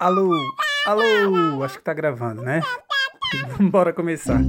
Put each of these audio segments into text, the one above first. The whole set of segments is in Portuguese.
Alô, alô, acho que tá gravando, né? Bora começar.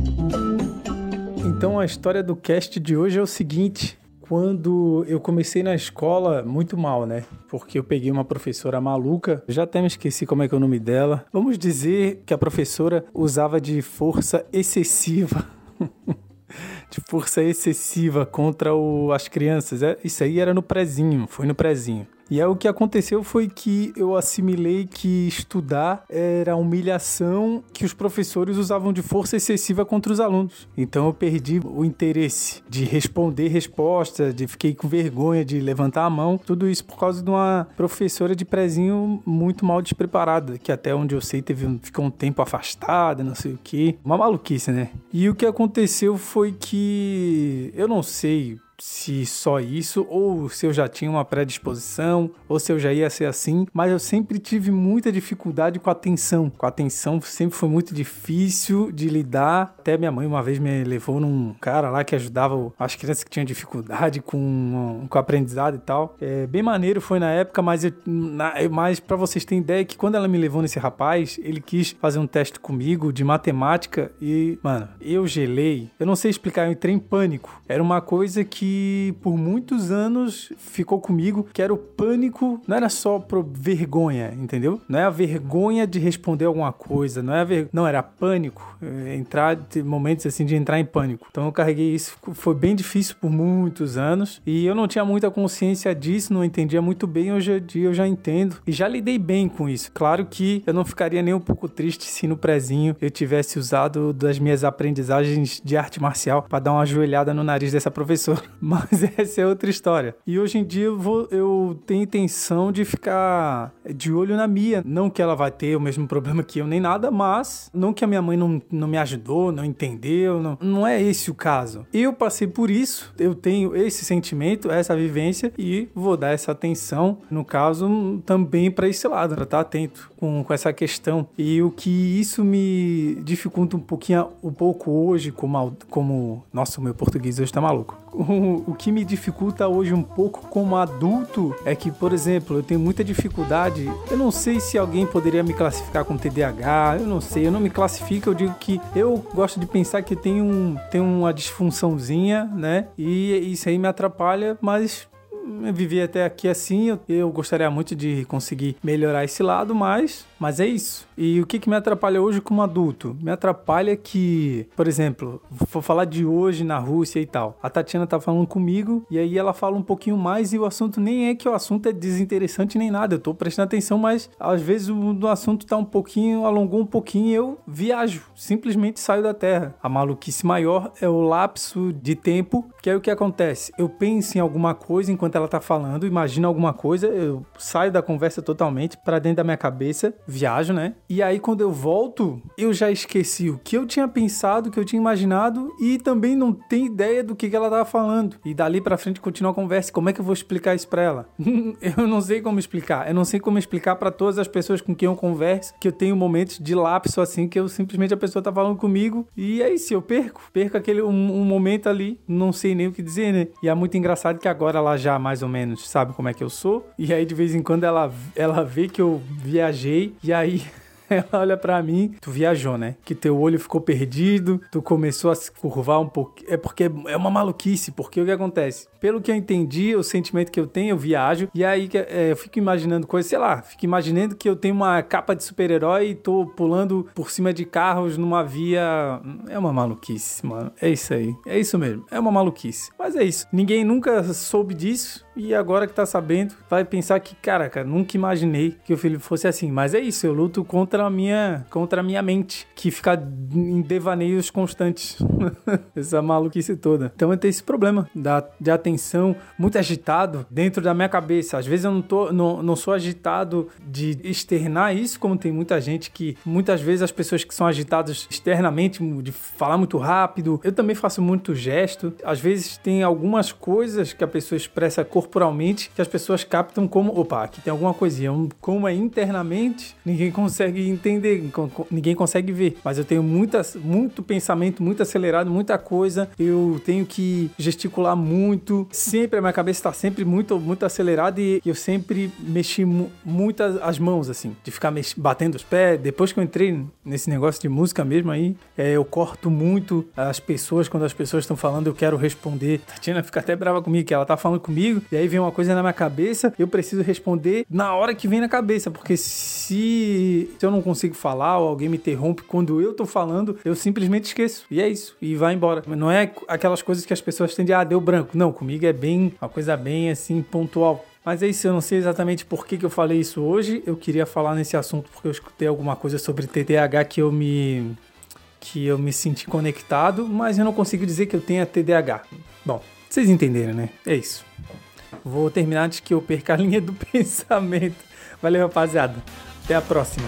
Então a história do cast de hoje é o seguinte: quando eu comecei na escola, muito mal, né? Porque eu peguei uma professora maluca, já até me esqueci como é que é o nome dela. Vamos dizer que a professora usava de força excessiva. de força excessiva contra o, as crianças. É, isso aí era no prezinho, foi no prezinho. E aí o que aconteceu foi que eu assimilei que estudar era humilhação que os professores usavam de força excessiva contra os alunos. Então eu perdi o interesse de responder resposta, de fiquei com vergonha de levantar a mão, tudo isso por causa de uma professora de prezinho muito mal despreparada, que até onde eu sei teve ficou um tempo afastada, não sei o que, uma maluquice, né? E o que aconteceu foi que eu não sei se só isso, ou se eu já tinha uma predisposição, ou se eu já ia ser assim, mas eu sempre tive muita dificuldade com a atenção. Com a atenção sempre foi muito difícil de lidar. Até minha mãe uma vez me levou num cara lá que ajudava as crianças que tinham dificuldade com, com aprendizado e tal. É, bem maneiro foi na época, mas, eu, na, mas para vocês terem ideia que quando ela me levou nesse rapaz, ele quis fazer um teste comigo de matemática e, mano, eu gelei. Eu não sei explicar, eu entrei em pânico. Era uma coisa que por muitos anos ficou comigo, que era o pânico, não era só por vergonha, entendeu? Não é a vergonha de responder alguma coisa, não é ver... não era pânico, é, entrar momentos assim de entrar em pânico. Então eu carreguei isso, foi bem difícil por muitos anos e eu não tinha muita consciência disso, não entendia muito bem, hoje em dia eu já entendo e já lidei bem com isso. Claro que eu não ficaria nem um pouco triste se no prezinho eu tivesse usado das minhas aprendizagens de arte marcial para dar uma ajoelhada no nariz dessa professora. Mas essa é outra história. E hoje em dia eu, vou, eu tenho intenção de ficar de olho na Mia. Não que ela vai ter o mesmo problema que eu, nem nada, mas não que a minha mãe não, não me ajudou, não entendeu. Não, não é esse o caso. Eu passei por isso, eu tenho esse sentimento, essa vivência e vou dar essa atenção, no caso, também para esse lado, para estar atento com, com essa questão. E o que isso me dificulta um pouquinho, um pouco hoje, como, como nossa, o meu português hoje tá maluco o, que me dificulta hoje um pouco como adulto é que, por exemplo, eu tenho muita dificuldade. Eu não sei se alguém poderia me classificar com TDAH, eu não sei, eu não me classifico, eu digo que eu gosto de pensar que tem um, tem uma disfunçãozinha, né? E isso aí me atrapalha, mas vivi até aqui assim, eu, eu, gostaria muito de conseguir melhorar esse lado, mas, mas é isso. E o que, que me atrapalha hoje como adulto? Me atrapalha que, por exemplo, vou falar de hoje na Rússia e tal. A Tatiana tá falando comigo e aí ela fala um pouquinho mais e o assunto nem é que o assunto é desinteressante nem nada. Eu tô prestando atenção, mas às vezes o, o assunto tá um pouquinho, alongou um pouquinho e eu viajo, simplesmente saio da terra. A maluquice maior é o lapso de tempo, que é o que acontece. Eu penso em alguma coisa enquanto ela tá falando, imagino alguma coisa, eu saio da conversa totalmente para dentro da minha cabeça, viajo, né? E aí quando eu volto, eu já esqueci o que eu tinha pensado, o que eu tinha imaginado e também não tenho ideia do que, ela tava falando. E dali para frente continua a conversa. Como é que eu vou explicar isso para ela? eu não sei como explicar. Eu não sei como explicar para todas as pessoas com quem eu converso que eu tenho momentos de lapso assim que eu simplesmente a pessoa tá falando comigo e aí se eu perco, perco aquele um, um momento ali, não sei nem o que dizer, né? E é muito engraçado que agora ela já mais ou menos sabe como é que eu sou. E aí de vez em quando ela, ela vê que eu viajei e aí ela olha para mim, tu viajou, né? Que teu olho ficou perdido, tu começou a se curvar um pouco. É porque é uma maluquice, porque o que acontece? Pelo que eu entendi, o sentimento que eu tenho, eu viajo, e aí é, eu fico imaginando coisas, sei lá, fico imaginando que eu tenho uma capa de super-herói e tô pulando por cima de carros numa via. É uma maluquice, mano. É isso aí. É isso mesmo. É uma maluquice. Mas é isso. Ninguém nunca soube disso e agora que tá sabendo, vai pensar que, caraca, nunca imaginei que o Felipe fosse assim. Mas é isso, eu luto contra a minha, contra a minha mente, que fica em devaneios constantes. Essa maluquice toda. Então eu tenho esse problema da, de atenção muito agitado dentro da minha cabeça. Às vezes eu não, tô, não, não sou agitado de externar isso, como tem muita gente que, muitas vezes as pessoas que são agitadas externamente, de falar muito rápido, eu também faço muito gesto. Às vezes tem algumas coisas que a pessoa expressa corporalmente que as pessoas captam como, opa, aqui tem alguma coisinha. Como é internamente, ninguém consegue entender, ninguém consegue ver. Mas eu tenho muitas, muito pensamento, muito acelerado, muita coisa. Eu tenho que gesticular muito. Sempre a minha cabeça está sempre muito, muito acelerada e eu sempre mexi mu muito as mãos, assim, de ficar batendo os pés. Depois que eu entrei nesse negócio de música mesmo aí, é, eu corto muito as pessoas. Quando as pessoas estão falando, eu quero responder. Tatiana fica até brava comigo, que ela tá falando comigo, e aí vem uma coisa na minha cabeça, eu preciso responder na hora que vem na cabeça, porque se, se eu não consigo falar ou alguém me interrompe quando eu tô falando, eu simplesmente esqueço. E é isso. E vai embora. Não é aquelas coisas que as pessoas têm de, ah, deu branco. Não, comigo é bem, uma coisa bem assim, pontual. Mas é isso, eu não sei exatamente por que, que eu falei isso hoje. Eu queria falar nesse assunto porque eu escutei alguma coisa sobre TDAH que eu me que eu me senti conectado, mas eu não consigo dizer que eu tenha TDAH. Bom, vocês entenderam, né? É isso. Vou terminar antes que eu perca a linha do pensamento. Valeu, rapaziada. Até a próxima.